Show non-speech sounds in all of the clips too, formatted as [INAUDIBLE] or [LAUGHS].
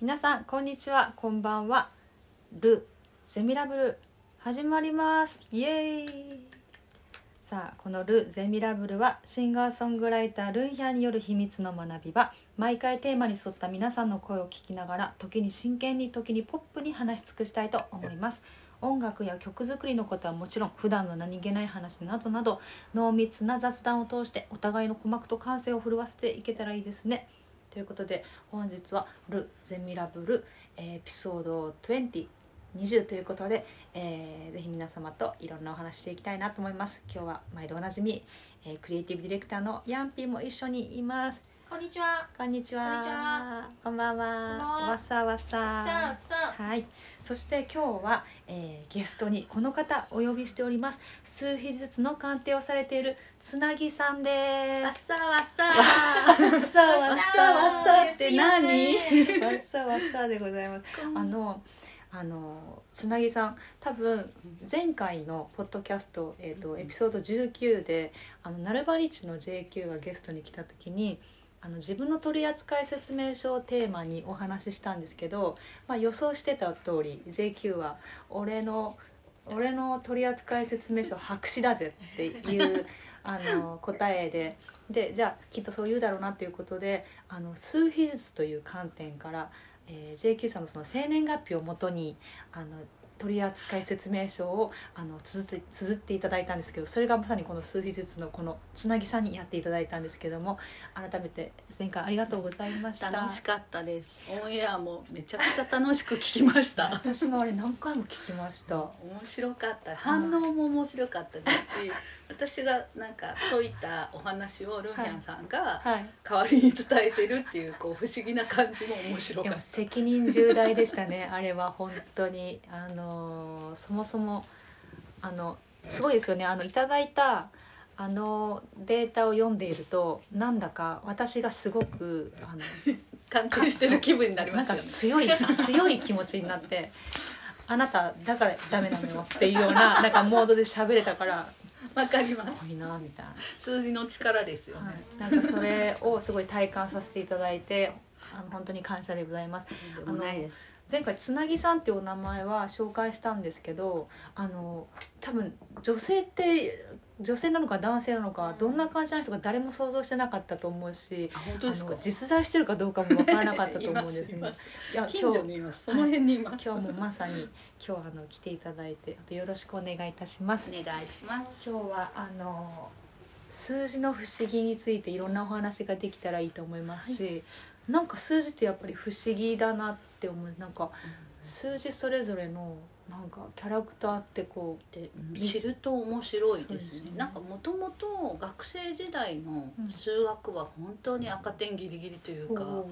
皆さんこんにちは。こんばんは。ルゼミラブル。始まります。イエーイ。さあこのル・ゼミラブルはシンガーソングライタールンヒャンによる秘密の学び場。毎回テーマに沿った皆さんの声を聞きながら時に真剣に時にポップに話し尽くしたいと思います。音楽や曲作りのことはもちろん普段の何気ない話などなど濃密な雑談を通してお互いの鼓膜と感性を震わせていけたらいいですね。ということで本日は「ル・ゼミラブル」エピソード20 20ということで、えー、ぜひ皆様といろんなお話していきたいなと思います。今日は毎度おなじみ、えー、クリエイティブディレクターのヤンピーも一緒にいます。こんにちは。こんにちは。こんにちは。こんばんは。こんばんは。わさわさ。さあさ。あ。はい。そして今日は、えー、ゲストにこの方お呼びしております。数秘術の鑑定をされているつなぎさんです。わさわさ。わさわわささわさって何わさわさでございます。あのあのつなぎさん多分前回のポッドキャスト、えーとエピソード19であのナルバリッチの JQ がゲストに来た時にあの自分の取扱説明書をテーマにお話ししたんですけど、まあ、予想してた通り JQ は俺の俺の取扱説明書白紙だぜっていう [LAUGHS] あの答えででじゃあきっとそう言うだろうなということであの数秘術という観点から、えー JQ さんのその生年月日をもとにあの取扱説明書をあの綴って綴っていただいたんですけどそれがまさにこの数秘術のこのつなぎさんにやっていただいたんですけども改めて前回ありがとうございました楽しかったです。オンエアもめちゃくちゃ楽しく聞きました。[LAUGHS] 私もあれ何回も聞きました面白かった。反応も面白かったですし、[LAUGHS] 私がなんか解いたお話をルンヒャンさんがはい。代わりに伝えてるっていうこう不思議な感じも面白かった。責任重大でしたね。[LAUGHS] あれは本当に。あのーそもそもあのすごいですよね。あのいただいたあのデータを読んでいるとなんだか私がすごくあの [LAUGHS] 鑑定してる気分になりまなんかすよね。強い強い気持ちになってあなただからダメなのよっていうようななんかモードで喋れたからわかりますすごいなみたいな。数字の力ですよはね。い、なんかそれをすごい体感させていただいてあの本当に感謝でございますでもないです。前回つなぎさんっていうお名前は紹介したんですけどあの多分女性って女性なのか男性なのかどんな感じの人か誰も想像してなかったと今日あ本当ですか？あの。実在してるかどうかも分からなかったと思うんですいねますいいやます近所にいます。その辺にいます。今日もまさに今日はあの来ていただいてあとよろしくお願いいたしますお願いします。今日はあの数字の不思議についていろんなお話ができたらいいと思いますし、なんか数字ってやっぱり不思議だなって思うなんか数字それぞれのなんかキャラクターってこで知ると面白いでね。ですすね。なんかもともと学生時代の数学は本当に赤点ギリギリといううか、こ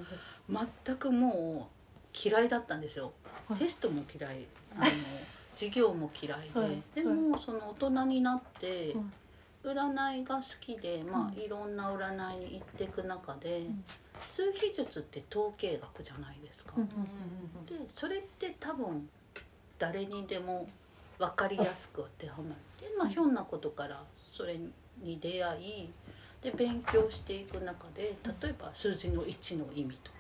全くもう嫌いだったんですよ、はい。テストも嫌い。あの [LAUGHS] 授業も嫌いで、はい。でもその大人になってうん占いが好きで、まうん。あいろんな占いに行っていく中で、ん。数秘術って統計学じゃないですか。うんうんうん。でそれって多分誰にでも分かりやすく当てはまって、まあ、ひょんなことからそれに出会いで勉強していく中で例えば数字の1の意味とか、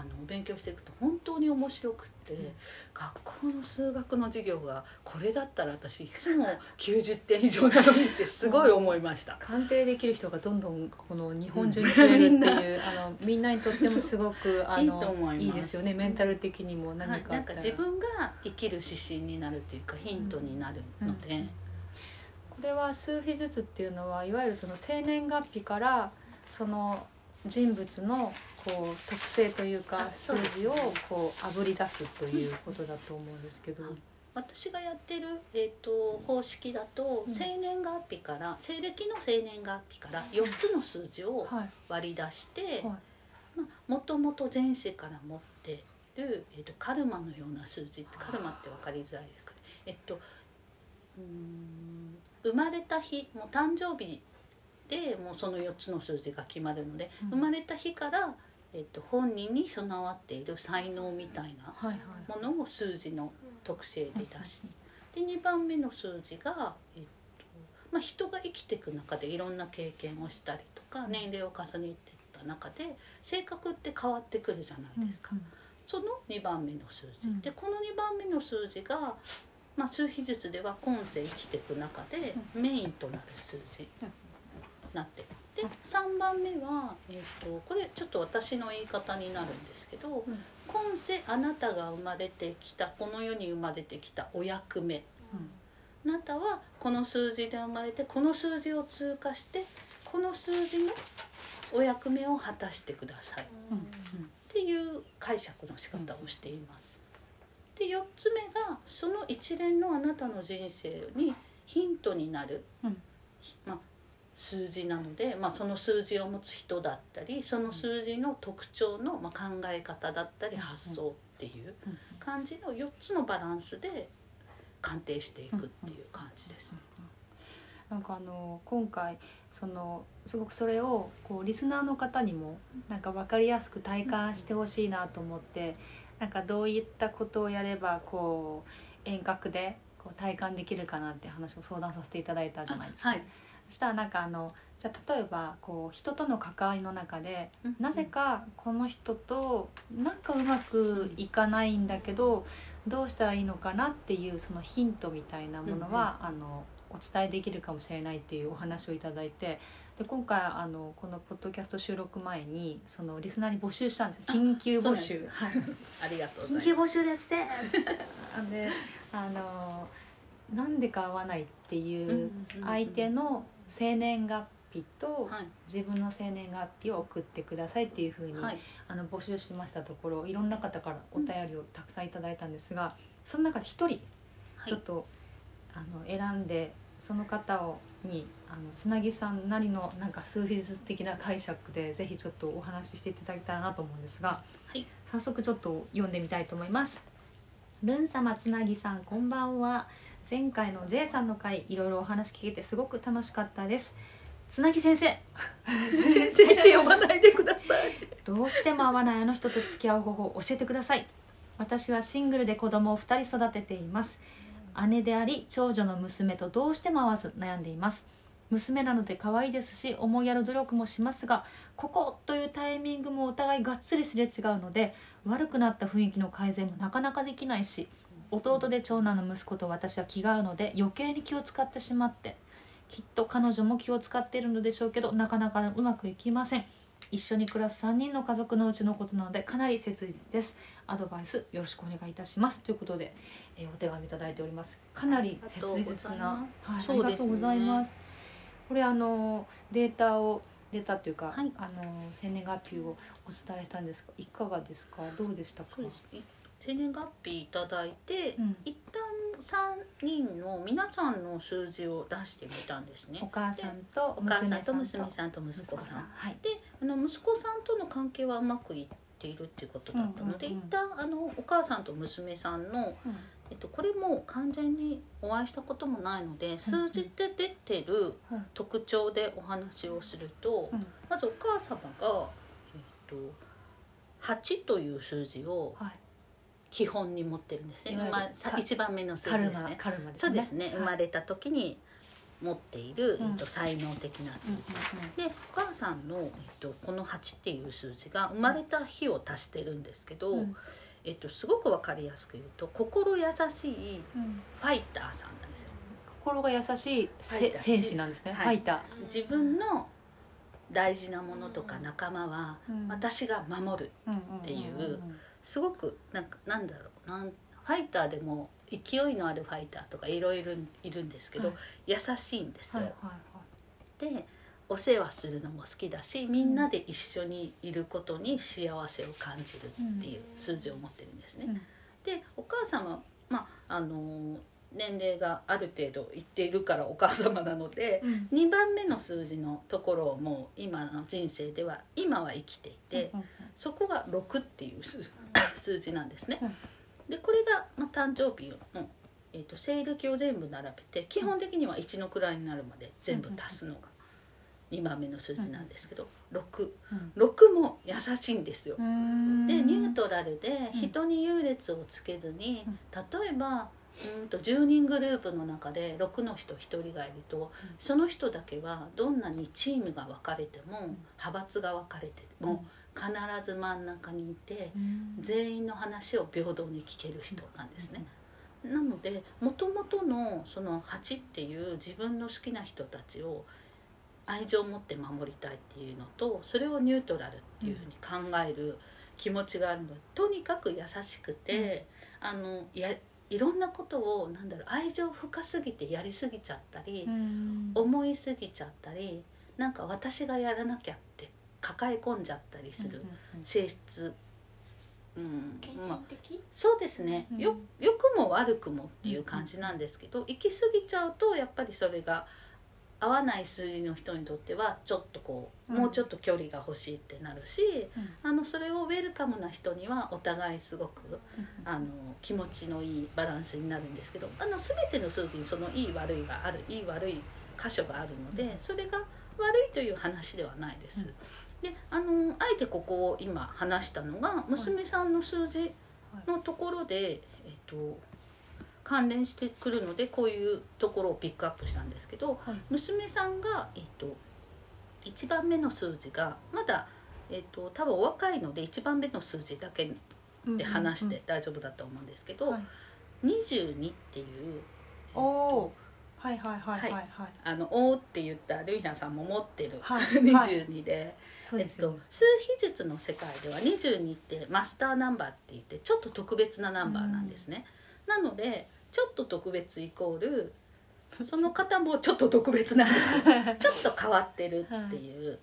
あの勉強していくと本当に面白くって、学校の数学の授業がこれだったら私いつも90点以上なのにってすごい思いました。鑑定できる人がどんどんこの日本中に増えるっていうあのみんなにとってもすごく [LAUGHS] あいいのと思います。いいですよね。メンタル的にもはい、何かあったら、なんか自分が生きる指針になるというかヒントになるので。うん。これは数秘術っていうのはいわゆるその生年月日からその人物のこう特性というか数字をこうあぶり出すということだと思うんですけど、はい。私がやってる、えー、と方式だと、うん。生年月日から西暦の生年月日から4つの数字をはい。割り出してはい。まあもともと前世から持ってる、えー、とカルマのような数字ってカルマって分かりづらいですかね。えっとうーん生まれた日もう誕生日でもうその4つの数字が決まるので、うん。生まれた日から、えっと本人に備わっている才能みたいなものを数字の特性で出してで2番目の数字が、えっとまあ、人が生きていく中でいろんな経験をしたりとか年齢を重ねていった中で性格って変わってくるじゃないですか。その2番目の数字、うん。でこの2番目の数字が、まあ、数比術では今世生きていく中でメインとなる数字。になって。るでうん3番目は、えー、とこれちょっと私の言い方になるんですけど、うん。今世あなたが生まれてきたこの世に生まれてきたお役目。あなたはこの数字で生まれてこの数字を通過してこの数字のお役目を果たしてください。っうん。ていう解釈の仕方をしています。で4つ目がその一連のあなたの人生にヒントになる、うん。まあ、数字なので、まあ、その数字を持つ人だったりその数字の特徴の、まあ、考え方だったり発想っていううん感じの4つのバランスで鑑定していくっていう感じですね。なんかあの今回そのすごくそれをこうリスナーの方にもなんか分かりやすく体感してほしいなと思ってなんかどういったことをやればこう遠隔でこう体感できるかなって話を相談させていただいたじゃないですか。はい。そしたらなんかあのじゃあ例えばこう人との関わりの中でうん。なぜかこの人となんかうまくいかないんだけどどうしたらいいのかなっていうそのヒントみたいなものは、あのお伝えできるかもしれないっていうお話をいただいてで今回あのこのポッドキャスト収録前にそのリスナーに募集したんですよ。緊急募集。はい。ありがとう緊急。募集ですって。[LAUGHS] であのなんでか合わないっていう相手の生年月日とはい。自分の生年月日を送ってくださいっていうふうに、はい。あの募集しましたところいろんな方からお便りをたくさんいただいたんですがその中で一人はい。ちょっと、あの選んでその方をにあのつなぎさんなりのなんか数比術的な解釈でぜひちょっとお話ししていただけたらなと思うんですが、はい。早速ちょっと読んでみたいと思います。ルン様つなぎさんこんばんは前回の J さんの回いろいろお話聞けてすごく楽しかったです。つなぎ先生。先生。って呼ばないでください。どうしても合わないあの人と付き合う方法を教えてください。私はシングルで子供を2人育てています。姉であり長女の娘とどうしても合わず悩んでいます。娘なので可愛いですし思いやる努力もしますがここというタイミングもお互いがっつりすれ違うので悪くなった雰囲気の改善もなかなかできないし弟で長男の息子と私は気が合うので余計に気を使ってしまってきっと彼女も気を使っているのでしょうけどなかなかうまくいきません。一緒に暮らす3人の家族のうちのことなのでかなり切実です。アドバイスよろしくお願いいたします。ということで、えーお手紙いただいております。かなり切実な。はい、ありがとうございます。これあのデータをデータというか、はい。あの生年月日をお伝えしたんですがいかがですか？どうでしたか？生年月日いただいて、うん。一旦三人の皆さんの数字を出してみたんですね。お。母さんとお母さんと娘娘さんと息子さん。はい。であの息子さんとの関係はうまくいっているっていうことだったので、うんうんうん。一旦あのお母さんと娘さんの、えっと、これも完全にお会いしたこともないので数字で出てるうん。特徴でお話をすると、うん。まずお母様が、えっと、8という数字をはい基本に持ってるんですね、まあ、一番目の数字ですね。カルマですね。そうですね、はい。生まれた時に持っている、うん。えっと、才能的な数字、でお母さんの、えっと、この8っていう数字が生まれた日を足してるんですけど、うん。えっと、すごく分かりやすく言うと心優しいうん。ファイターさんなんですよ。心が優しい戦士なんですね、はい。ファイタ自分の大事なものとか仲間はー、私が守るっっていうすごくなんかなんだろうなんファイターでも勢いのあるファイターとかいろいろいるんですけど、はい優しいんですよ。はいはいでお世話するのも好きだしみんなで一緒にいることに幸せを感じるっていう数字を持ってるんですね。はいでお母様まああの年齢がある程度いっているからお母様なので、うん。2番目の数字のところをもう今の人生では今は生きていて、うんそこが6っていう数数字なんですね。うん。でこれが、まあ、誕生日の、えー、と西暦を全部並べて基本的には1の位になるまで全部足すのが2番目の数字なんですけど66うん。も優しいんですよ。うん。でニュートラルでうん。人に優劣をつけずに、うん。例えばうんと10人グループの中で6の人1人がいると、その人だけはどんなにチームが分かれても、派閥が分かれても、必ず真ん中にいてうん。全員の話を平等に聞ける人なんですね。なのでもともとのその8っていう自分の好きな人たちを愛情を持って守りたいっていうのとそれをニュートラルっていうふうに考える気持ちがあるのでとにかく優しくて、あのやいろんなことをなんだろう愛情深すぎてやりすぎちゃったり、うん。思いすぎちゃったりなんか私がやらなきゃって抱え込んじゃったりする性質、うん献まあそうですね、うんよ良くも悪くもっていう感じなんですけど、行き過ぎちゃうとやっぱりそれが合わない数字の人にとってはちょっとこう、うん。もうちょっと距離が欲しいってなるし、うん。あのそれをウェルカムな人にはお互いすごくあの気持ちのいいバランスになるんですけどあの全ての数字にそのいい悪いがあるいい悪い箇所があるので、うん。それが悪いという話ではないです。うん。であのあえてここを今話したのが娘さんの数字のところで、えっと、関連してくるのでこういうところをピックアップしたんですけどはい。娘さんが、えっと、1番目の数字がまだ、えっと、多分お若いので1番目の数字だけで話して大丈夫だと思うんですけど、はい。22っていうおおはいはいはいはいはい。あの「おー」って言ったルイナさんも持ってるはい。[LAUGHS] 22で、ですよと、数秘術の世界では22ってマスターナンバーって言ってちょっと特別なナンバーなんですね。なのでちょっと特別イコールその方もちょっと特別なんです。よ [LAUGHS] ちょっと変わってるっていう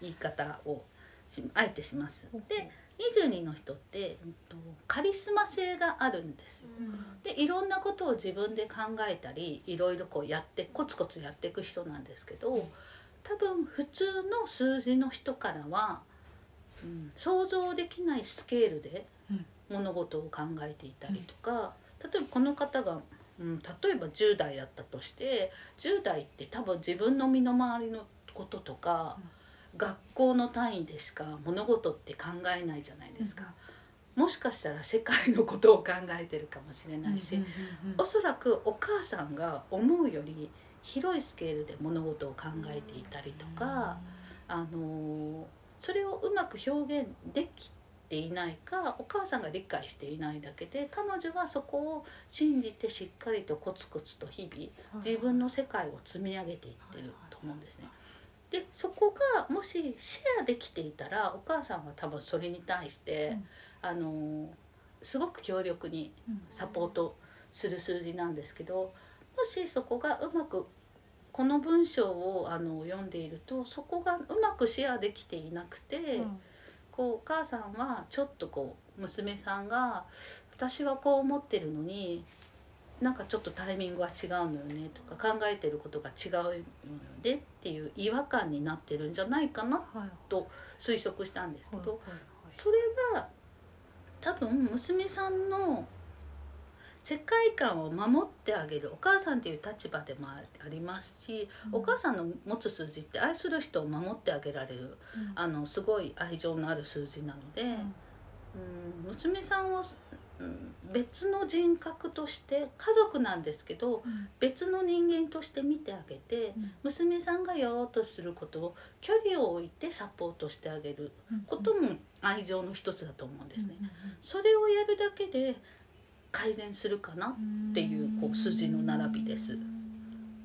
言い方をしあえてします。で22の人って、えっと、カリスマ性があるんですよ。でいろんなことを自分で考えたりいろいろこうやってコツコツやっていく人なんですけど多分普通の数字の人からは、うん、想像できないスケールでうん。物事を考えていたりとか、例えばこの方が、うん、例えば10代だったとして10代って多分自分の身の回りのこととか、学校の単位でしか物事って考えないじゃないですか。もしかしたら世界のことを考えてるかもしれないし、おそらくお母さんが思うより広いスケールで物事を考えていたりとか、あのーそれをうまく表現できていないかお母さんが理解していないだけで彼女はそこを信じてしっかりとコツコツと日々自分の世界を積み上げていってると思うんですね。でそこがもしシェアできていたらお母さんは多分それに対して、うん。あのーすごく強力にサポートする数字なんですけどもしそこがうまくこの文章をあの読んでいるとそこがうまくシェアできていなくて、こうお母さんはちょっとこう娘さんが「私はこう思ってるのになんかちょっとタイミングは違うのよね」とか考えてることが違うのよねっていう違和感になってるんじゃないかなはいと推測したんですけど。はいそれは多分娘さんの世界観を守ってあげる。お母さんという立場でもありますし、うん。お母さんの持つ数字って愛する人を守ってあげられるうん。あのすごい愛情のある数字なので、うん、娘さんを、うん、別の人格として家族なんですけどうん。別の人間として見てあげてうん。娘さんがやろうとすることを距離を置いてサポートしてあげるうん。ことも愛情の一つだと思うんですね。うん。それをやるだけで改善するかな。うんていうこう筋の並びです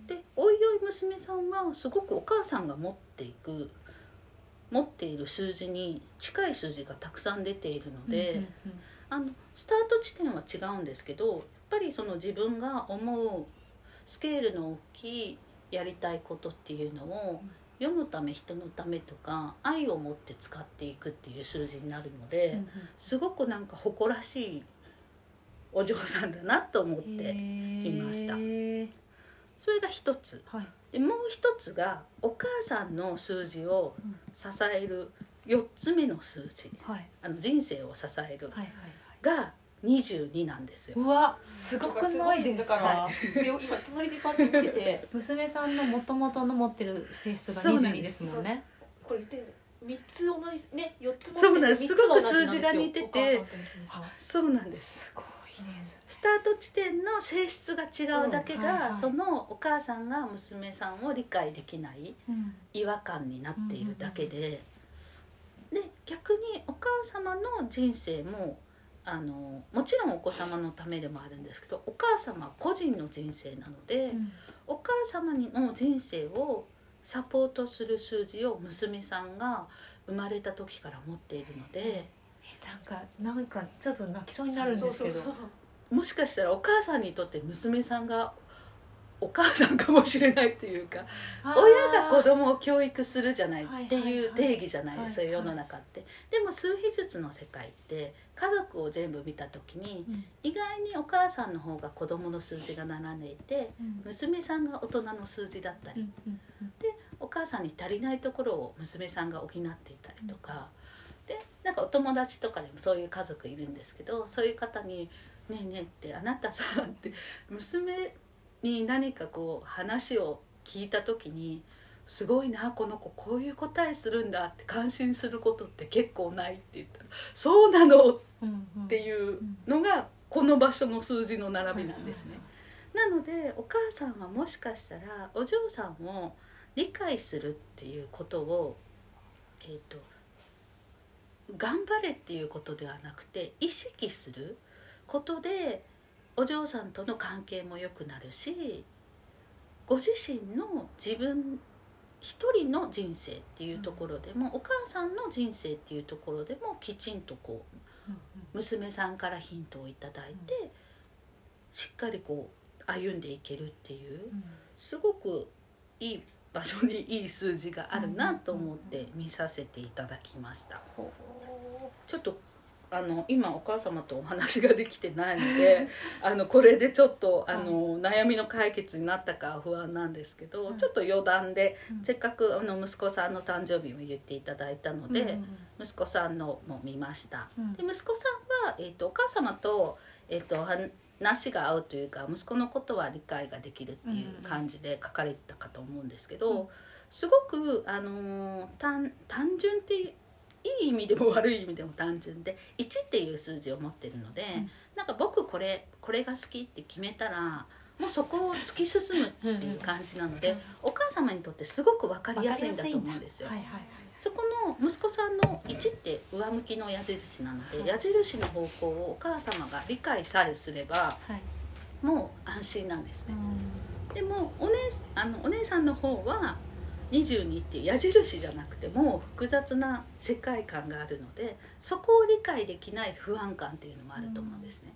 でおいおい娘さんはすごくお母さんが持っていく持っている数字に近い数字がたくさん出ているので、あのスタート地点は違うんですけどやっぱりその自分が思うスケールの大きいやりたいことっていうのを世のため人のためとか愛を持って使っていくっていう数字になるので、すごくなんか誇らしいお嬢さんだなと思っていました。それが一つ。はい。でもう一つがお母さんの数字を支える4つ目の数字。はい。あの人生を支える。が22なんですよ。うわすごくないですだか [LAUGHS] 今隣でパッと見てて娘さんの元々の持ってる性質が22そうなんでですすもんね。これ言って三つ同じね四つ持ってそうなんですすごく数字が似ててそうなんです。すごい。ですスタート地点の性質が違うだけが、うんはいはい。そのお母さんが娘さんを理解できないうん。違和感になっているだけで、で逆にお母様の人生もあのもちろんお子様のためでもあるんですけどお母様個人の人生なので、お母様の人生をサポートする数字を娘さんが生まれた時から持っているのでなんかなんかちょっと泣きそうになるんですけど。もしかしたらお母さんにとって娘さんがお母さんかもしれないっていうか親が子供を教育するじゃないっていう定義じゃないですか世の中って。でも数秘術の世界って家族を全部見た時にうん。意外にお母さんの方が子供の数字が並んでいてうん。娘さんが大人の数字だったり。うんうんうん。お母さんに足りないところを娘さんが補っていたりとか、でなんかお友達とかでもそういう家族いるんですけどそういう方に「ねえねえ」って「あなたさ」って [LAUGHS] 娘に何かこう話を聞いた時に「すごいなこの子こういう答えするんだ」って感心することって結構ないって言ったら「そうなの!」っていうのがこの場所の数字の並びなんですね。なのでお母さんはもしかしたらお嬢さんを理解するっていうことを、えー、と頑張れっていうことではなくて意識することでお嬢さんとの関係も良くなるしご自身の自分一人の人生っていうところでも、お母さんの人生っていうところでもきちんとこううん娘さんからヒントをいただいて、しっかりこう歩んでいけるっていううん。すごくいい場所にいい数字があるなと思って見させていただきました。ちょっとあの今お母様とお話ができてないので [LAUGHS] あのこれでちょっとあの、悩みの解決になったかは不安なんですけど、うん。ちょっと余談で、うん。せっかくあの息子さんの誕生日も言っていただいたので、うん。うん息子さんのも見ました。うん。で息子さんは、えー、とお母様と,、えー、と話が合うというか息子のことは理解ができるっていう感じで書かれてたかと思うんですけど、うん。すごく、あのー単単純っていういい意味でも悪い意味でも単純で1っていう数字を持ってるので、ん。なんか僕これこれが好きって決めたらもうそこを突き進むっていう感じなので、うんお母様にとってすごく分かりやすいんだと思うんですよ。はいはいはいそこの息子さんの1って上向きの矢印なので、はい。矢印の方向をお母様が理解さえすればはい。もう安心なんですうね。ん。でもお姉あのお姉さんの方は22っていう矢印じゃなくてもう複雑な世界観があるのでそこを理解できない不安感っていうのもあると思うんですね。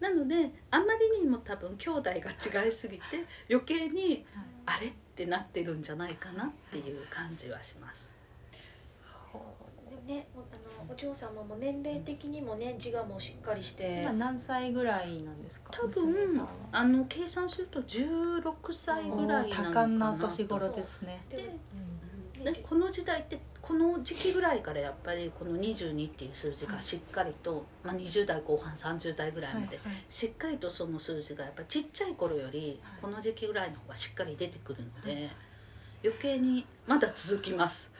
なのであまりにも多分兄弟が違いすぎて余計にはいあれってなってるんじゃないかなっていう感じはします。ねおあのお嬢様も年齢的にもね自我もしっかりして。今何歳ぐらいなんですか？多分あの計算すると16歳ぐらいなのか多感なな年頃ですね。ででうん。でこの時代ってこの時期ぐらいからやっぱりこの22っていう数字がしっかりと、まあ、20代後半30代ぐらいまで、しっかりとその数字がやっぱちっちゃい頃よりはい。この時期ぐらいの方がしっかり出てくるので、余計にまだ続きます。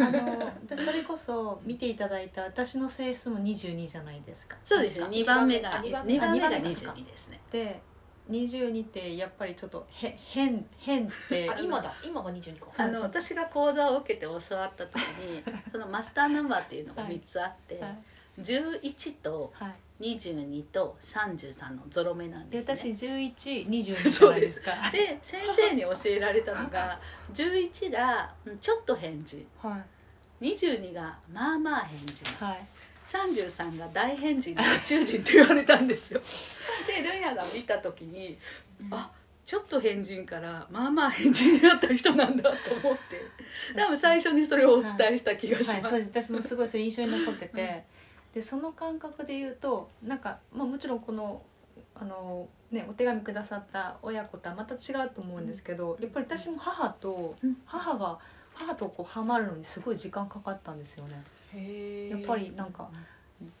あの私それこそ見ていただいた私の性質も22じゃないですか。そうですね2番目があ2 2番目があ二番目ですか。22ですね。で22ってやっぱりちょっとへ変変って。あ今だ。今が22個あの私が講座を受けて教わった時に [LAUGHS] そのマスターナンバーっていうのが3つあって、はい。11とはい22と33のゾロ目なんでですね。私1122じゃないですか。で [LAUGHS] 先生に教えられたのが11がうんちょっと変人はい。22がまあまあ変人はい。33が大変人で宇宙人って言われたんですよ。[LAUGHS] でルンヤが見た時にあちょっと変人からまあまあ変人になった人なんだと思って。多分最初にそれをお伝えした気がしはい、ます。そうです。私もすごいそれ印象に残っててでその感覚で言うとなんか、まあ、もちろんこのあの、ね、お手紙くださった親子とはまた違うと思うんですけど、やっぱり私も母と、うん。母が母とこうハマるのにすごい時間かかったんですよね。へやっぱりなんか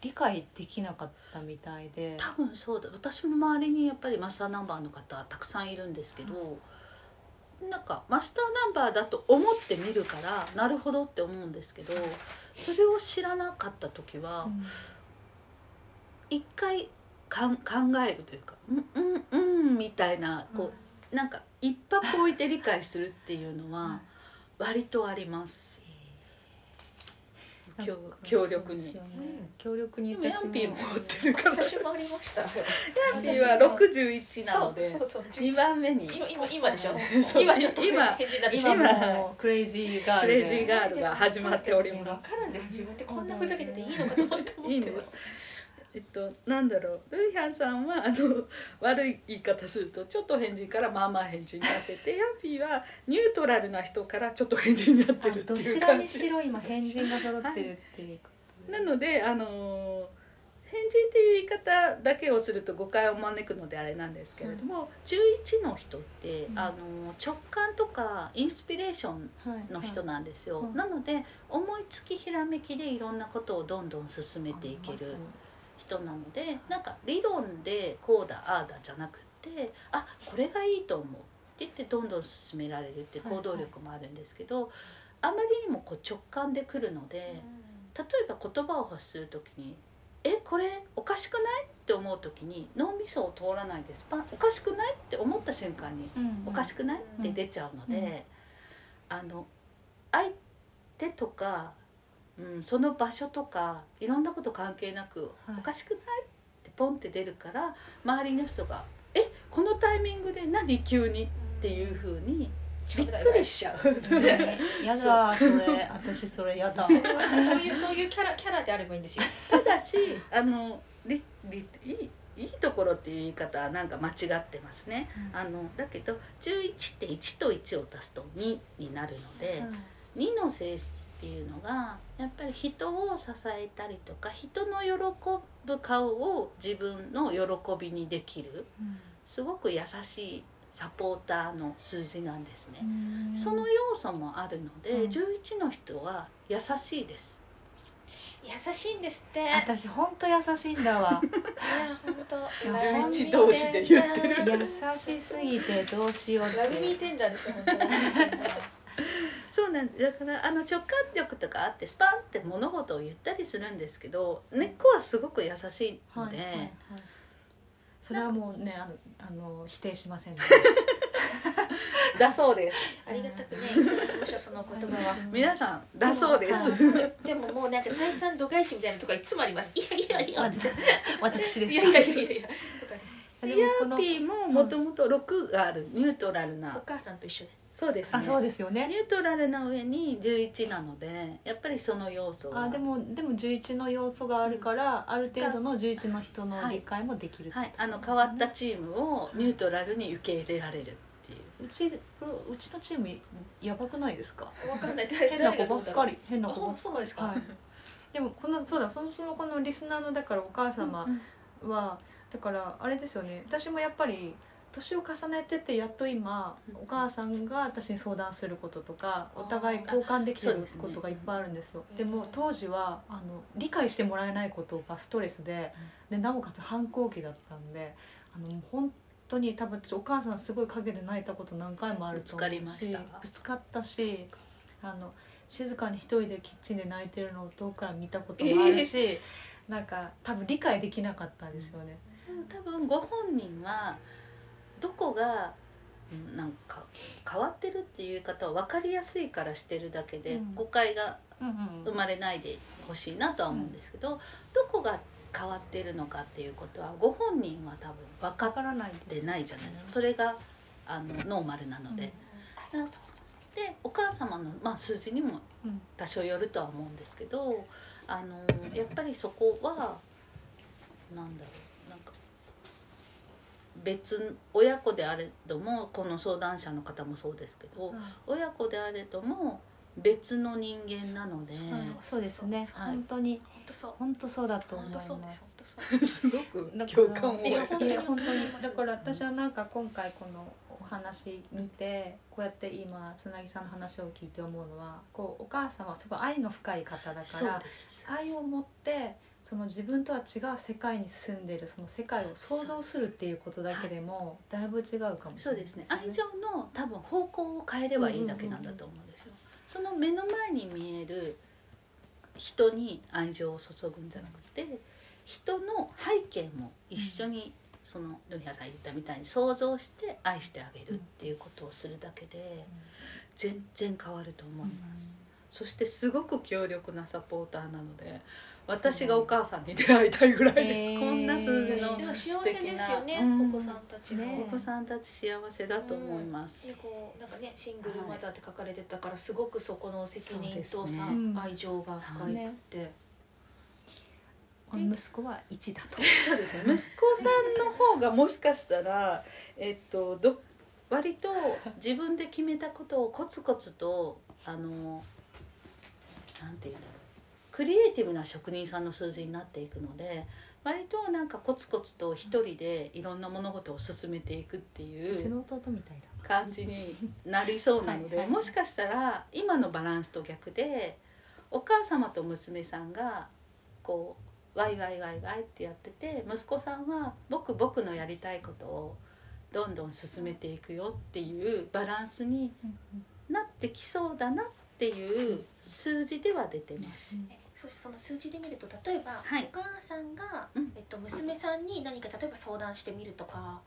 理解できなかったみたいで。多分そうだ。私も周りにやっぱりマスターナンバーの方たくさんいるんですけど、なんかマスターナンバーだと思ってみるからなるほどって思うんですけどそれを知らなかった時はうん一回かん考えるというか「うんうんうん」みたいなこう、なんか一泊置いて理解するっていうのは割とあります。協協力に。ね。協力にヤンピーも持ってるから。私もありました。ヤンピーは61なのでそうそうそう。2番目に。今今今でしょ？今ちょっと今今クレイジーガークルで。レイジーガールが始まっておりまわすかるんです。自分でこんなふざけてていいのかと思っていいんですえっとなんだろう。ルーヒャンさんはあの [LAUGHS] 悪い言い方するとちょっと変人からまあまあ変人になっててヤンピーはニュートラルな人からちょっと変人になってるってどいちらにう感じしろ今変人が揃ってるっていうことで。[LAUGHS] なのであのー変人っていう言い方だけをすると誤解を招くのであれなんですけれども、11の人って、うん。あのー直感とかインスピレーションはいの人なんですよ、はい。なので思いつきひらめきでいろんなことをどんどん進めていける人なのでなんか理論でこうだああだじゃなくってあこれがいいと思うって言ってどんどん進められるって行動力もあるんですけど、あまりにもこう直感で来るので例えば言葉を発する時に「えこれおかしくない?」って思う時に脳みそを通らないですパンおかしくないって思った瞬間にうんおかしくないって出ちゃうので、あの相手とか、うん、その場所とかいろんなこと関係なく、はい。おかしくない？ってポンって出るから周りの人が「えこのタイミングで何急に?」っていうふうにびっくりしちゃう。やだそれ。私それやだ。[LAUGHS] そういう [LAUGHS] そういうキャラキャラであればいいんですよ。ただし [LAUGHS] あのりりいいいいところっていう言い方はなんか間違ってますね。あのだけど11って1と1を足すと2になるので。2の性質っていうのがやっぱり人を支えたりとか人の喜ぶ顔を自分の喜びにできるすごく優しいサポーターの数字なんですね。その要素もあるので、うん。11の人は優しいです。優しいんですって。私本当優しいんだわ。いや本当11同士で言ってる。優しすぎてどうしようって。ラブミーテンダーですよ本当にそうなんだからあの直感力とかあってスパンって物事を言ったりするんですけど根っこはすごく優しいので、はい。はいはいそれはもうねあのあの否定しませんね。[LAUGHS] だそうです。ありがたくねいただきましょうその言葉は皆さんだそうです。でももうなんか再三度外視みたいなところいつもあります。いやいやいや私私ですいやいやいやいやいやでヤもこのーピーももともと6があるニュートラルおな母さんと一緒でそうですね。あそうですよね。ニュートラルな上に11なのでやっぱりその要素は。あでもでも11の要素があるから、ある程度の11の人の理解もできるってことはい。あの変わったチームをニュートラルに受け入れられるっていう。うちうちのチームやばくないですか？わかんない。誰変な子ばっかり。り変なあ子ばっかそうなんですか、はい。でもこのそうだ。そもそもこのリスナーのだからお母様うん。は、だからあれですよね。私もやっぱり年を重ねててやっと今うん。お母さんが私に相談することとかお互い交換できてることがいっぱいあるんですよ。うん。でも当時はあの理解してもらえないことがストレスででなおかつ反抗期だったんであの本当に多分私お母さんすごい陰で泣いたこと何回もあると思うしぶつかりました。ぶつかったしあの静かに一人でキッチンで泣いてるのを遠くから見たこともあるし [LAUGHS] なんか多分理解できなかったんですよね。でも多分ご本人はどこがうんなんか変わってるっていう言い方は分かりやすいからしてるだけで、うん。誤解がうん生まれないでほしいなとは思うんですけど、どこが変わってるのかっていうことはご本人は多分分かわからないですってないじゃないですか。それがあのノーマルなので、でお母様の、まあ、数字にもうん。多少よるとは思うんですけどあのやっぱりそこはなんだろう別親子であれどもこの相談者の方もそうですけど、親子であれども別の人間なのでうんそうですね、はい。本当に本当そう。本当そうだと思います。本当そうです本当そう。すごく共感を本当にうんだから私はなんか今回このお話見てこうやって今つなぎさんの話を聞いて思うのはこうお母様はすごい愛の深い方だから愛を持ってその自分とは違う世界に住んでるその世界を想像するっていうことだけでもだいぶ違うかもしれない。そうですね。愛情の多分方向を変えればいいだけなんだと思うんですよ、その目の前に見える人に愛情を注ぐんじゃなくて人の背景も一緒にそのルミハさん言ったみたいに想像して愛してあげるっていうことをするだけで全然変わると思います、そしてすごく強力なサポーターなので私がお母さんに出会いたいぐらいです、こんな数字でのも幸せですよね、うんお子さんたちが、ね。お子さん。たち幸せだと思います、でこうなんかねシングルマザーって書かれてたからすごくそこの責任とさ、ね。うん。愛情が深いって、息子は1だと。[LAUGHS] そうですね。息子さんの方がもしかしたらえっとど割と自分で決めたことをコツコツとあのなんていうんだろうクリエイティブな職人さんの数字になっていくので割となんかコツコツと一人でいろんな物事を進めていくっていう感じになりそうなのでもしかしたら今のバランスと逆でお母様と娘さんがこうワイワイワイワイってやってて息子さんは僕僕のやりたいことをどんどん進めていくよっていうバランスになってきそうだなっていう数字では出てます。えそしてその数字で見ると例えば、はい。お母さんが、うん。えっと、娘さんに何か例えば相談してみるとか。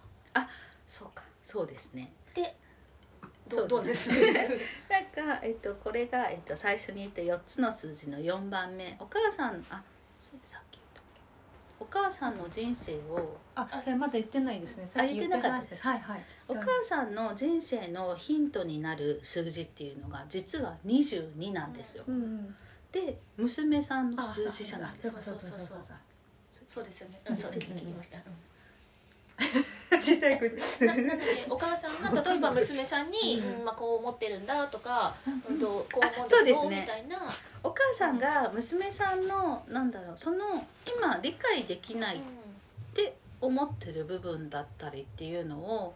そうか。そうですね。でそうどどうです？[LAUGHS] なんか、えっと、これが、えっと、最初に言った4つの数字の4番目。お母さんあそうさっき言ったっけ？お母さんの人生をあそれまだ言ってないですね。さっき言ってないです。はいはい。お母さんの人生のヒントになる数字っていうのが実は22なんですよ。うんうんで娘さんの数字じゃないですか。そうそうそう。そうそうですよね、うんそうです。聞きました、[LAUGHS] 小さい声で。ななのでお母さんが例えば娘さんに、うん。まあ、こう思ってるんだとか、うん、とこう思うんだみたいな。お母さんが娘さんのなんだろうその今理解できないって思ってる部分だったりっていうのを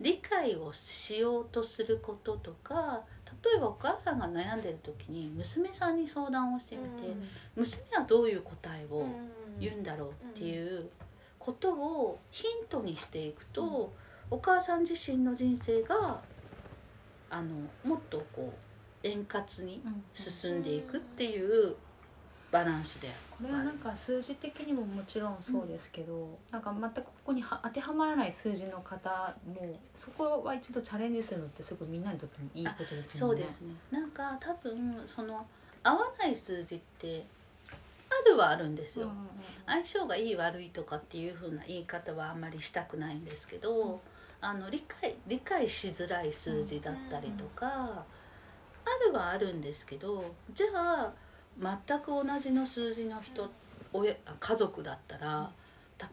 理解をしようとすることとか例えばお母さんが悩んでる時に娘さんに相談をしてみて、娘はどういう答えを言うんだろうっていうことをヒントにしていくと、お母さん自身の人生があのもっとこう円滑に進んでいくっていうバランスで。これはなんか数字的にももちろんそうですけど、なんか全くここには当てはまらない数字の方もそこは一度チャレンジするのってすごいみんなにとってもいいことですもね。そうんですね。なんか多分その合わない数字ってあるはあるんですよ、うんうんうん相性がいい悪いとかっていう風な言い方はあんまりしたくないんですけど、うん。あの理解理解しづらい数字だったりとか、あるはあるんですけどじゃあ全く同じの数字の人親家族だったら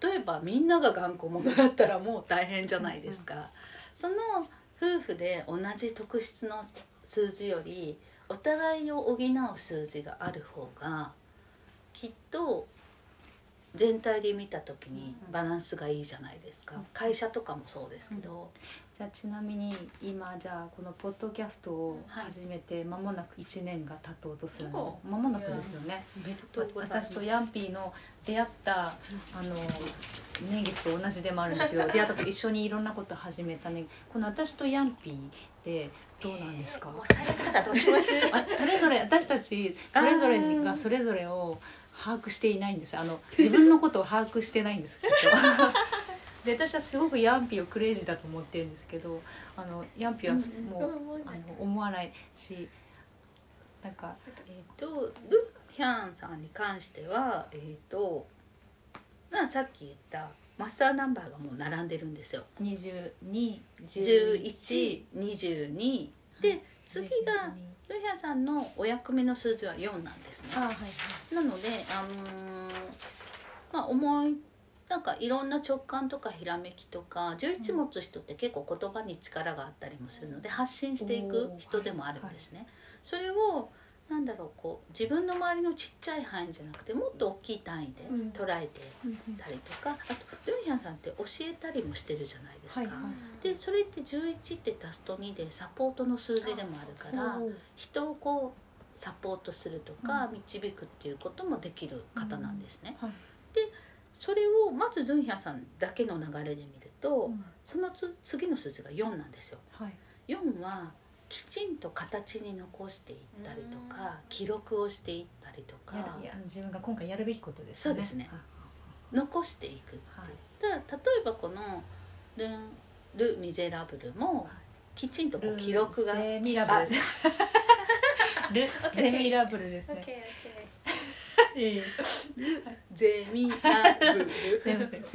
例えばみんなが頑固者だったらもう大変じゃないですか。その夫婦で同じ特質の数字よりお互いを補う数字がある方がきっと全体で見た時にバランスがいいじゃないですか、うん。会社とかもそうですけど、じゃあちなみに今じゃあこのポッドキャストを始めて間もなく1年が経とうとするの。そ間もなくですよね。私とヤンピーの出会ったあの年月と同じでもあるんですけど [LAUGHS] 出会ったと一緒にいろんなこと始めたね。この私とヤンピーってどうなんですか？もう最悪だからどうします？あそれぞれ私たちそれぞれがそれぞれを把握していないんです。あの自分のことを把握してないんです。[LAUGHS] で私はすごくヤンピーをクレイジーだと思ってるんですけどあのヤンピーはうん。もう、あの思わないしなんかえっ、とルヒャンさんに関してはえっ、となさっき言ったマスターナンバーがもう並んでるんですよ。22 1122で次がルヒャンさんのお役目の数字は4なんですね。あはいはい。なのであのーまあ思いなんかいろんな直感とかひらめきとか11持つ人って結構言葉に力があったりもするので発信していく人でもあるんですね。それをなんだろうこう自分の周りのちっちゃい範囲じゃなくてもっと大きい単位でうん捉えてたりとか、あとルンヒャンさんって教えたりもしてるじゃないですか。はいはいでそれって11って足すと2でサポートの数字でもあるから。人をこうサポートするとかう導くっていうこともできる方なんですね。はいそれをまずルンヒャさんだけの流れで見ると、うんそのつ次の数字が4なんですよ。はい4はきちんと形に残していったりとか記録をしていったりとか。自分が今回やるべきことですそうですね。残していくっていう。はい。例えばこのルン「ル・ミゼラブル」もきちんとこう記録がルゼミラブルです。[LAUGHS] ルゼミラブルですね。[LAUGHS] [LAUGHS] ゼミラブル。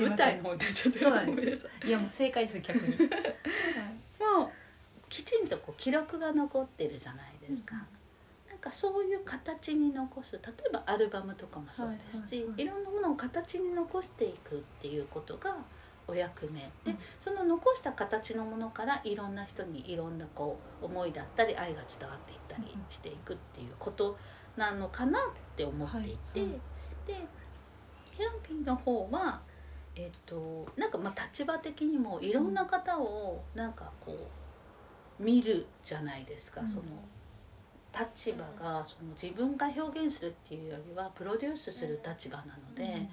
舞台の方でちょっとそうなんでごめさいいやもう正解です逆にきちんとこう記録が残ってるじゃないですか、なんかそういう形に残す。例えばアルバムとかもそうですし、いはいはいはい。ろんなものを形に残していくっていうことがお役目で、うん。その残した形のものからいろんな人にいろんなこう思いだったり愛が伝わっていったりしていくっていうことなのかなって思っていて、はいはい。でピーの方はえっとなんかまあ立場的にもいろんな方をなんかこう見るじゃないですか、うん。その立場がその自分が表現するっていうよりはプロデュースする立場なので、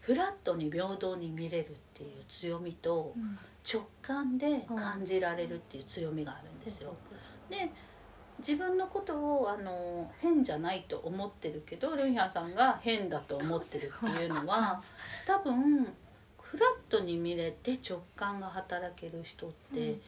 フラットに平等に見れるっていう強みとうん。直感で感じられるっていう強みがあるんですよ。で自分のことをあの変じゃないと思ってるけどルンヒャンさんが変だと思ってるっていうのは多分フラットに見れて直感が働ける人って、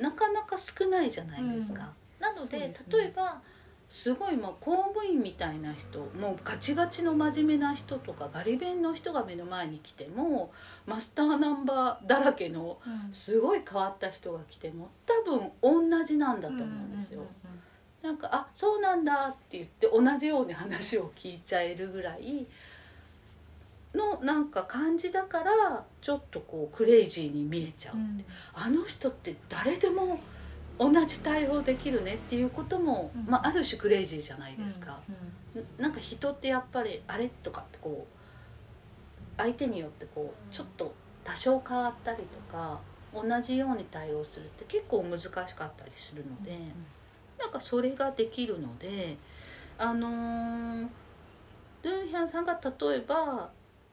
なかなか少ないじゃないですか。なのでね例えばすごいもう公務員みたいな人もうガチガチの真面目な人とかガリ勉の人が目の前に来てもマスターナンバーだらけのうんすごい変わった人が来ても多分同じなんだと思うんですよ。なんか「あそうなんだ」って言って同じように話を聞いちゃえるぐらいのなんか感じだからちょっとこうクレイジーに見えちゃう、うん。あの人って誰でも同じ対応できるねっていうことも、うん。まあ、ある種クレイジーじゃないですか。うん。ななんか人ってやっぱりあれとかってこう相手によってこうちょっと多少変わったりとか同じように対応するって結構難しかったりするので、なんかそれができるのであのールンヒャンさんが例えば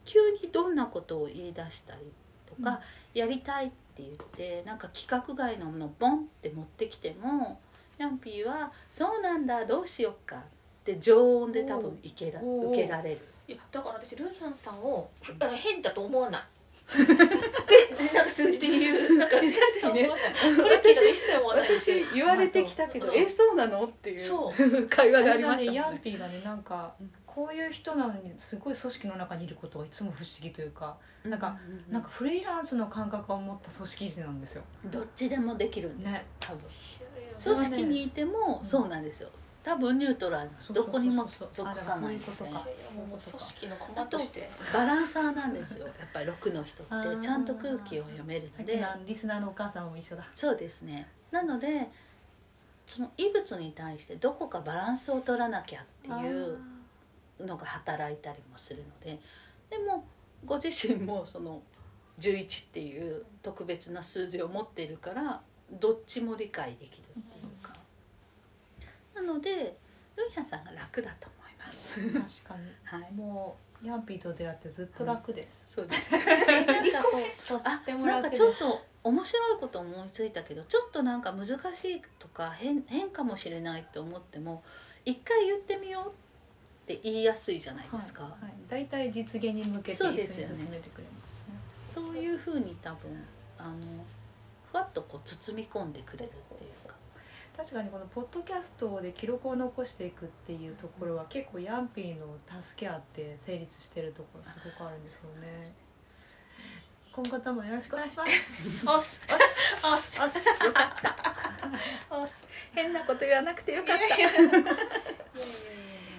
急にどんなことを言い出したりとか、やりたいって言ってなんか規格外のものをボンって持ってきてもヤンピーは「そうなんだどうしよっか」って常温で多分いけら受けられる。ーいやだから私ルンヒャンさんを変だと思わない [LAUGHS] でなんか数字で言うなんか [LAUGHS] ねトリッキーな一切思わないし言われてきたけど「うんえそうなの?」っていう会話がありましたもんね。ヤンピーがねなんかこういう人なのにすごい組織の中にいることはいつも不思議というかなんかうなんかフリーランスの感覚を持った組織人なんですよ。どっちでもできるんです。よ、ね。多分。組織にいてもそうなんですよ。多分ニュートラル。どこにも属さないのでそういうことか。いやもう組織の駒として。バランサーなんですよ。やっぱり6の人って。ちゃんと空気を読めるので。リスナーのお母さんも一緒だ。そうですね。なのでその異物に対してどこかバランスを取らなきゃっていうのが働いたりもするのででもご自身もその11っていう特別な数字を持っているからどっちも理解できるっていうか、なのでルンヒャンさんが楽だと思います。確かに。[LAUGHS] はい、もうヤンピーと出会ってずっと楽です。そうです [LAUGHS] なんかこうとあってもなんかちょっと面白いこと思いついたけどちょっとなんか難しいとか変変かもしれないと思っても一回言ってみようって言いやすいじゃないですか、はいはい、大体実現に向けて一緒に進めてくれますね。そういうふうに多分あのふわっとこう包み込んでくれるっていうか。確かにこのポッドキャストで記録を残していくっていうところは結構ヤンピーの助け合って成立してるところすごくあるんですよね。今後ともよろしくお願いします。おっすおっすおっすよかった。おっす。変なこと言わなくてよかった。いやいやいやいや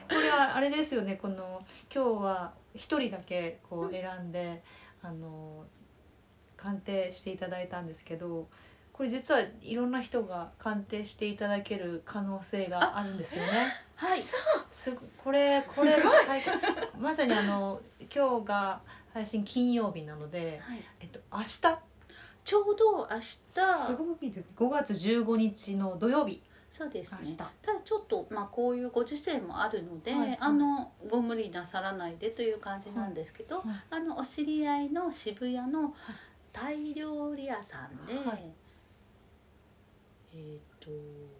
これはあれですよね。この今日は一人だけこう選んで、あの鑑定していただいたんですけど。これ実はいろんな人が鑑定していただける可能性があるんですよね。[LAUGHS] はいすごこれこれまさにあの今日が配信金曜日なので、はいえっと明日ちょうど明日すごくいいです5月15日の土曜日そうですね。ただちょっと、まあ、こういうご時世もあるので、はいはい。あのご無理なさらないでという感じなんですけど、はい。はい。あのお知り合いの渋谷のタイ料理屋さんで、はい。えっ、と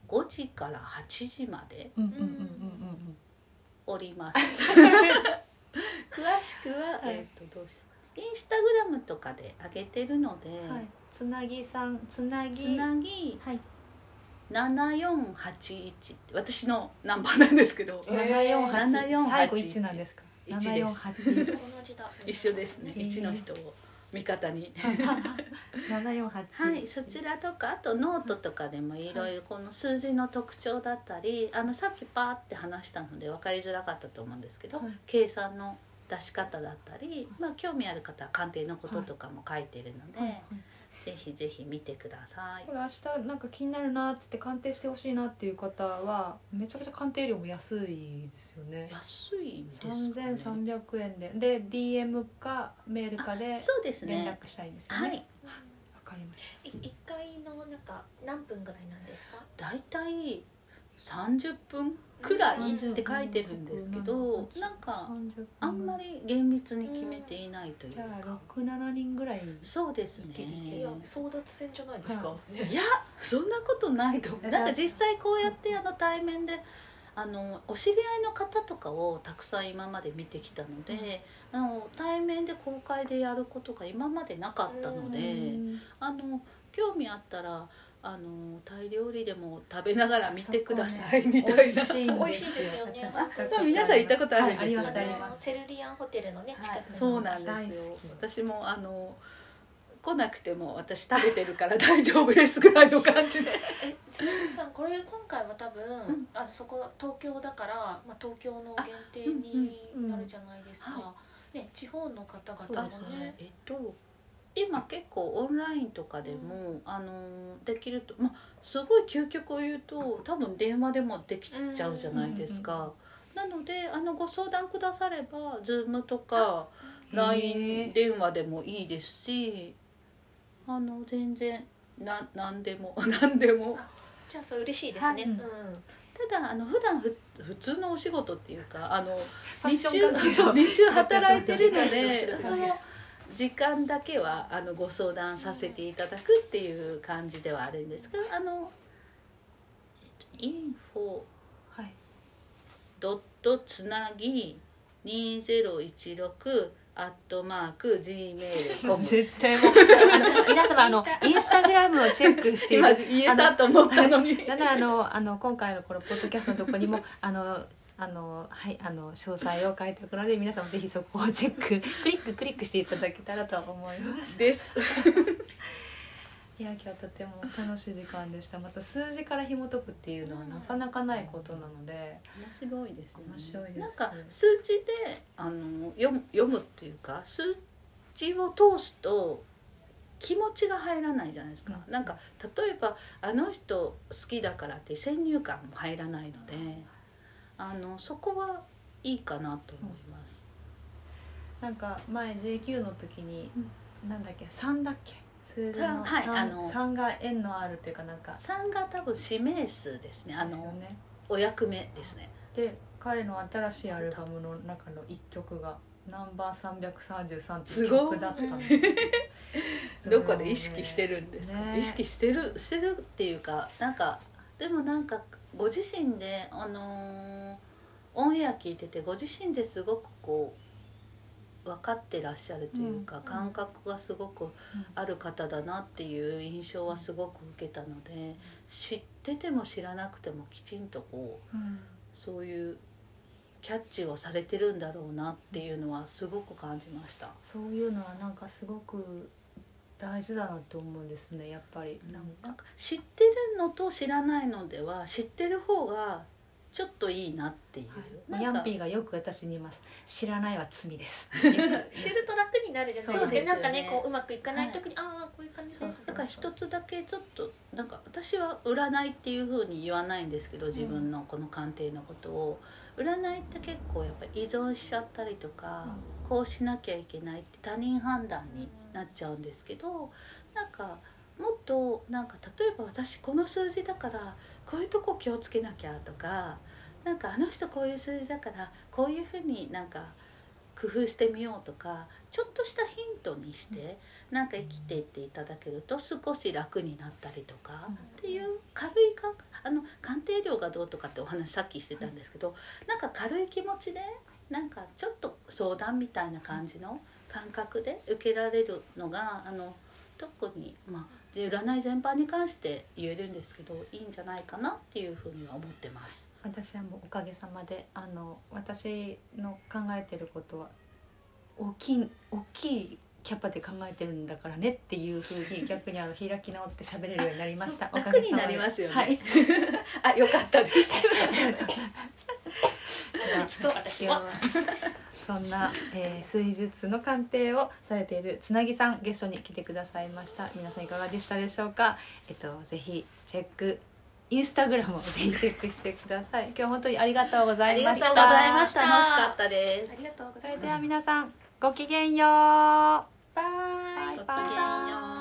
5時から8時までうんうんうんうんおります。[LAUGHS] 詳しくは、はい。えっ、とどうしよう。インスタグラムとかで上げてるので、つなぎさんつなぎ。つなぎはい7481私のナンバーなんですけど、えー7481最後1なんです。か一です。7481同じだ一緒ですね、へー一の人を味方に。[LAUGHS] 7481はい、そちらとかあとノートとかでもいろいろこの数字の特徴だったりあのさっきパーって話したので分かりづらかったと思うんですけど、はい。計算の出し方だったり、まあ、興味ある方は鑑定のこととかも書いてるので、はいはいぜひぜひ見てくださいこ。れ明日なんか気になるなっつって鑑定してほしいなっていう方はめちゃくちゃ鑑定料も安いですよね安いんですかね？3300円でで DM かメールかであそうです連ね。絡したいんですよねはい、わかりましい一回のなんか何分ぐらいなんですか？だいたい30分くらいうんって書いてるんですけど、なんたか30分あんまり厳密に決めていないというじゃあか。67人ぐらいそうですね。いや争奪戦じゃないですか、い。やそんなことないと思う。なんか実際こうやってあの対面であのお知り合いの方とかをたくさん今まで見てきたので、あの対面で公開でやることが今までなかったので、うん。あの興味あったらあのタイ料理でも食べながら見てくださいみたいな。美味しいん美味しいですよね。私でも皆さん行ったことあるんですよね。はいセルリアンホテルのね近はいくにそうなんですよ。私もあの来なくても私食べてるから大丈夫ですぐらいの感じで。えつむぎさんこれ今回は多分、ん。あそこ東京だから、まあ、東京の限定うんにうんうん。なるじゃないですか、はね地方の方々ですねもね。えっと今結構オンラインとかでも、あのできるとまあすごい究極を言うと多分電話でもできちゃうじゃないですか、なのであのご相談くだされば Zoom とか LINE 電話でもいいですしあの全然な何でも [LAUGHS] 何でも。じゃあそれ嬉しいですね、はい。うん。ただあの普段ふ普通のお仕事っていうかあの日中日中働いてるのはい。で時間だけはあのご相談させていただくっていう感じではあるんですがあのインフォはい。ドットつなぎ2016アットマーク gmail.com [LAUGHS] 絶対もう皆様あのインスタ。グラムをチェックして [LAUGHS] 言えたと思ったのに。なんならあのあの今回のこのポッドキャストのところにもあのあのはいあの詳細を書いておくので皆様ぜひそこをチェック [LAUGHS] クリッククリックしていただけたらと思います。です。[LAUGHS] いや今日はとても楽しい時間でした。また数字から紐解くっていうのはなかなかないことなので、面白いですよね。面白いです。なんか数字であの読む読むっていうか数字を通すと気持ちが入らないじゃないですか、うん。なんか例えばあの人好きだからって先入観も入らないのであのそこはいいかなと思います、なんか前 JQ の時に、なんだっけ3だっけ？数字のはい 3, あの3が円のあるっていうかなんか。3が多分指名数ですね。あのね。お役目ですね。で彼の新しいアルバムの中の一曲がナンバー333って曲だったんです [LAUGHS] どこで意識してるんですか、ね。意識してるしてるっていうかなんかでもなんかご自身であのーオンエア聞いててご自身ですごくこう分かってらっしゃるというか、うん感覚がすごくある方だなっていう印象はすごく受けたので知ってても知らなくてもきちんとこううん。そういうキャッチをされてるんだろうなっていうのはすごく感じました。そういうのはなんかすごく大事だなと思うんですねやっぱり。なんか。なんか知ってるのと知らないのでは知ってる方がちょっといいなっていう、ヤンなんかピーがよく私に言います。知らないは罪です。[LAUGHS] 知ると楽になるじゃないですか。ね。なんかねこううまくいかない時に、ああこういう感じですだから一つだけちょっとなんか私は占いっていうふうに言わないんですけど自分のこの鑑定のことを、占いって結構やっぱり依存しちゃったりとか、こうしなきゃいけないって他人判断になっちゃうんですけどなんかとなんか例えば私この数字だからこういうとこ気をつけなきゃとかなんかあの人こういう数字だからこういうふうになんか工夫してみようとかちょっとしたヒントにして、なんか生きていっていただけると少し楽になったりとか、うん。っていう軽いあの鑑定料がどうとかってお話さっきしてたんですけど、なんか軽い気持ちでなんかちょっと相談みたいな感じの感覚で受けられるのがあの特にまあで占い全般に関して言えるんですけどいいんじゃないかなっていうふうには思ってます。私はもうおかげさまであの私の考えてることは大きい大きいキャパで考えてるんだからねっていうふうに逆にあの開き直って喋れるようになりました。[LAUGHS] そうおかげさまで楽になりますよねはい。[LAUGHS] あ、よかったです。[LAUGHS] 私はそんな、えー、水術の鑑定をされているつなぎさんゲストに来てくださいました。皆さんいかがでしたでしょうか？えっとぜひチェックインスタグラムをぜひチェックしてください。今日は本当にありがとうございました。ありがとうございました。楽しかったです。ありがとうごそざいますれでは皆さんごきげんよう。バイバイ。ごきげんよう。